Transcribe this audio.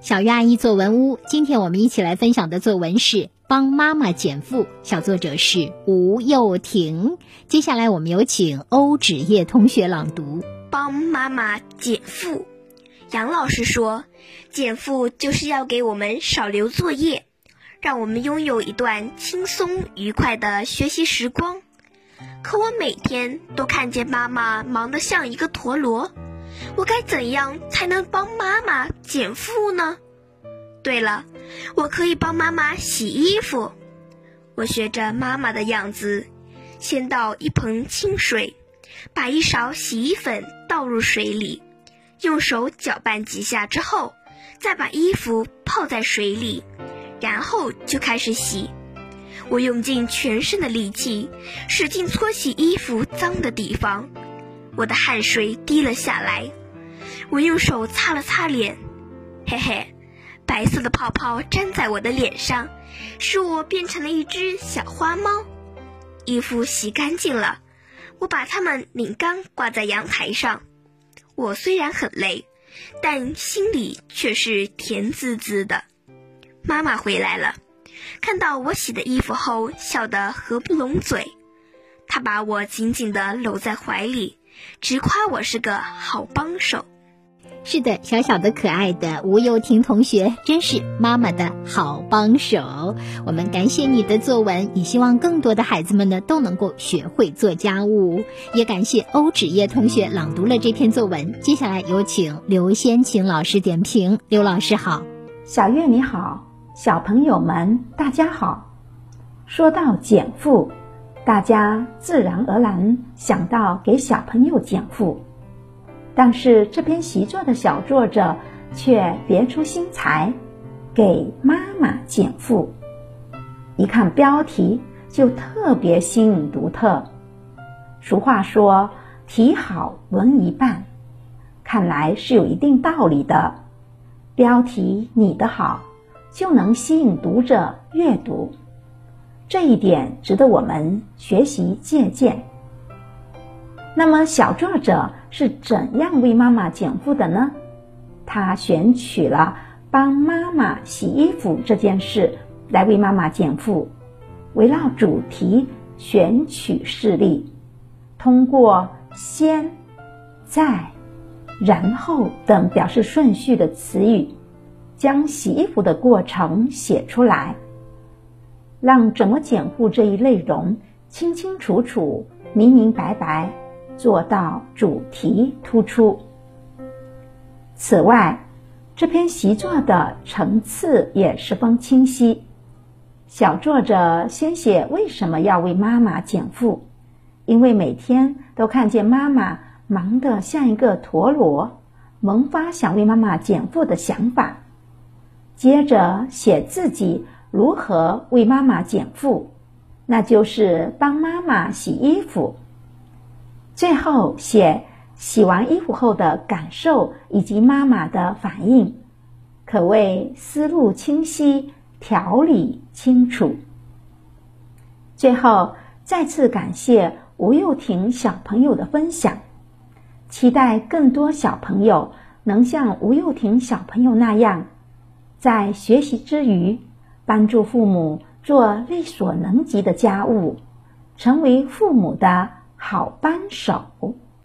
小鱼阿姨作文屋，今天我们一起来分享的作文是《帮妈妈减负》，小作者是吴幼婷。接下来我们有请欧芷叶同学朗读《帮妈妈减负》。杨老师说，减负就是要给我们少留作业，让我们拥有一段轻松愉快的学习时光。可我每天都看见妈妈忙得像一个陀螺。我该怎样才能帮妈妈减负呢？对了，我可以帮妈妈洗衣服。我学着妈妈的样子，先倒一盆清水，把一勺洗衣粉倒入水里，用手搅拌几下之后，再把衣服泡在水里，然后就开始洗。我用尽全身的力气，使劲搓洗衣服脏的地方。我的汗水滴了下来，我用手擦了擦脸，嘿嘿，白色的泡泡粘在我的脸上，使我变成了一只小花猫。衣服洗干净了，我把它们拧干，挂在阳台上。我虽然很累，但心里却是甜滋滋的。妈妈回来了，看到我洗的衣服后，笑得合不拢嘴。她把我紧紧地搂在怀里。直夸我是个好帮手。是的，小小的可爱的吴幼婷同学真是妈妈的好帮手。我们感谢你的作文，也希望更多的孩子们呢都能够学会做家务。也感谢欧芷叶同学朗读了这篇作文。接下来有请刘先晴老师点评。刘老师好，小月你好，小朋友们大家好。说到减负。大家自然而然想到给小朋友减负，但是这篇习作的小作者却别出心裁，给妈妈减负。一看标题就特别新颖独特。俗话说“题好文一半”，看来是有一定道理的。标题你的好，就能吸引读者阅读。这一点值得我们学习借鉴。那么，小作者是怎样为妈妈减负的呢？他选取了帮妈妈洗衣服这件事来为妈妈减负，围绕主题选取事例，通过“先”“在”“然后”等表示顺序的词语，将洗衣服的过程写出来。让怎么减负这一内容清清楚楚、明明白白，做到主题突出。此外，这篇习作的层次也十分清晰。小作者先写为什么要为妈妈减负，因为每天都看见妈妈忙得像一个陀螺，萌发想为妈妈减负的想法。接着写自己。如何为妈妈减负？那就是帮妈妈洗衣服。最后写洗完衣服后的感受以及妈妈的反应，可谓思路清晰、条理清楚。最后再次感谢吴幼婷小朋友的分享，期待更多小朋友能像吴幼婷小朋友那样，在学习之余。帮助父母做力所能及的家务，成为父母的好扳手。